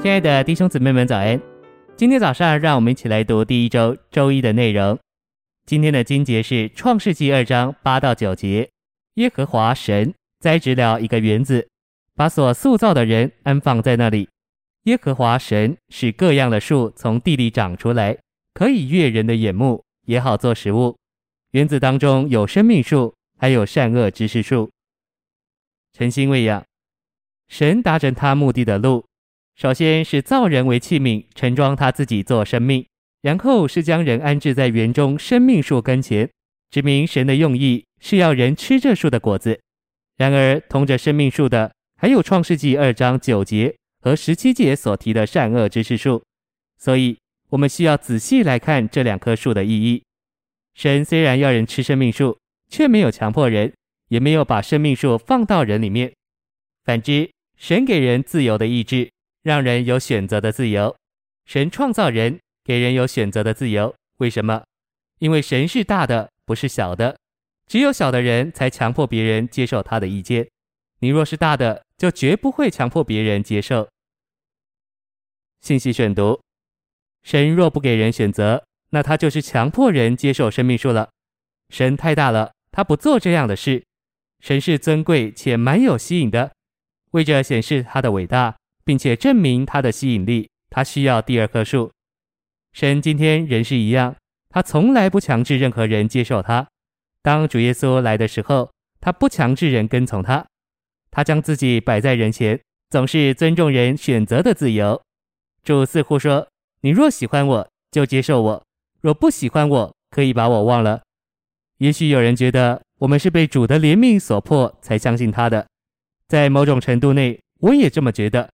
亲爱的弟兄姊妹们，早安！今天早上，让我们一起来读第一周周一的内容。今天的经节是创世纪二章八到九节。耶和华神栽植了一个园子，把所塑造的人安放在那里。耶和华神使各样的树从地里长出来，可以悦人的眼目，也好做食物。园子当中有生命树，还有善恶知识树。诚心喂养，神达成他目的的路，首先是造人为器皿，盛装他自己做生命；然后是将人安置在园中生命树跟前，指明神的用意是要人吃这树的果子。然而，同着生命树的，还有创世纪二章九节和十七节所提的善恶知识树。所以，我们需要仔细来看这两棵树的意义。神虽然要人吃生命树，却没有强迫人。也没有把生命树放到人里面。反之，神给人自由的意志，让人有选择的自由。神创造人，给人有选择的自由。为什么？因为神是大的，不是小的。只有小的人才强迫别人接受他的意见。你若是大的，就绝不会强迫别人接受。信息选读：神若不给人选择，那他就是强迫人接受生命树了。神太大了，他不做这样的事。神是尊贵且蛮有吸引的，为着显示他的伟大，并且证明他的吸引力，他需要第二棵树。神今天仍是一样，他从来不强制任何人接受他。当主耶稣来的时候，他不强制人跟从他，他将自己摆在人前，总是尊重人选择的自由。主似乎说：“你若喜欢我，就接受我；若不喜欢我，可以把我忘了。”也许有人觉得，我们是被主的怜悯所迫才相信他的，在某种程度内，我也这么觉得。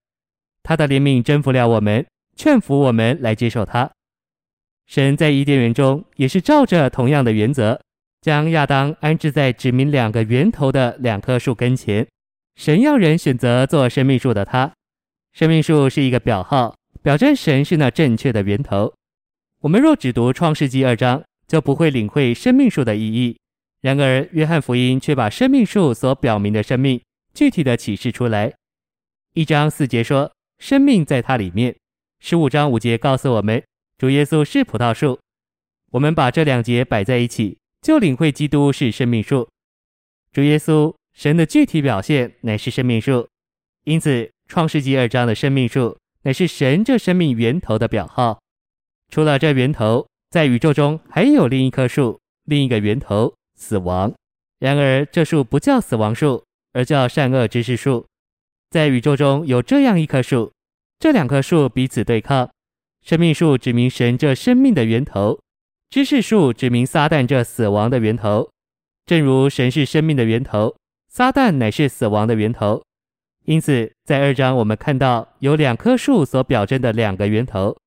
他的怜悯征服了我们，劝服我们来接受他。神在伊甸园中也是照着同样的原则，将亚当安置在指明两个源头的两棵树跟前。神要人选择做生命树的他，生命树是一个表号，表征神是那正确的源头。我们若只读创世纪二章，就不会领会生命树的意义。然而，约翰福音却把生命树所表明的生命具体的启示出来。一章四节说，生命在它里面；十五章五节告诉我们，主耶稣是葡萄树。我们把这两节摆在一起，就领会基督是生命树。主耶稣，神的具体表现乃是生命树。因此，创世纪二章的生命树乃是神这生命源头的表号。除了这源头，在宇宙中还有另一棵树，另一个源头。死亡。然而，这树不叫死亡树，而叫善恶知识树。在宇宙中有这样一棵树，这两棵树彼此对抗。生命树指明神这生命的源头，知识树指明撒旦这死亡的源头。正如神是生命的源头，撒旦乃是死亡的源头。因此，在二章我们看到有两棵树所表征的两个源头。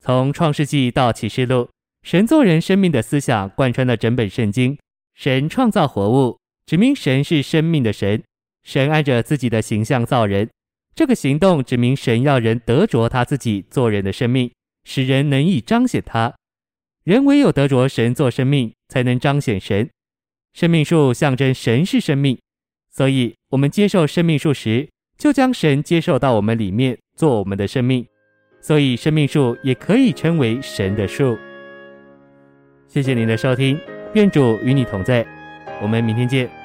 从创世纪到启示录，神做人生命的思想贯穿了整本圣经。神创造活物，指明神是生命的神。神按着自己的形象造人，这个行动指明神要人得着他自己做人的生命，使人能以彰显他。人唯有得着神做生命，才能彰显神。生命树象征神是生命，所以我们接受生命树时，就将神接受到我们里面，做我们的生命。所以生命树也可以称为神的树。谢谢您的收听。愿主与你同在，我们明天见。